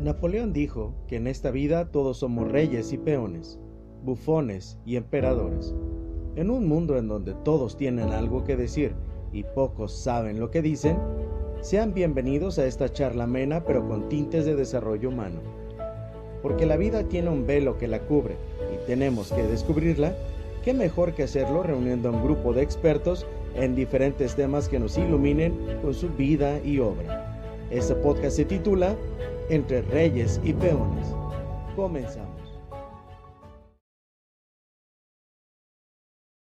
Napoleón dijo que en esta vida todos somos reyes y peones, bufones y emperadores. En un mundo en donde todos tienen algo que decir y pocos saben lo que dicen, sean bienvenidos a esta charla amena pero con tintes de desarrollo humano. Porque la vida tiene un velo que la cubre y tenemos que descubrirla, ¿qué mejor que hacerlo reuniendo a un grupo de expertos en diferentes temas que nos iluminen con su vida y obra? Este podcast se titula Entre Reyes y Peones. Comenzamos.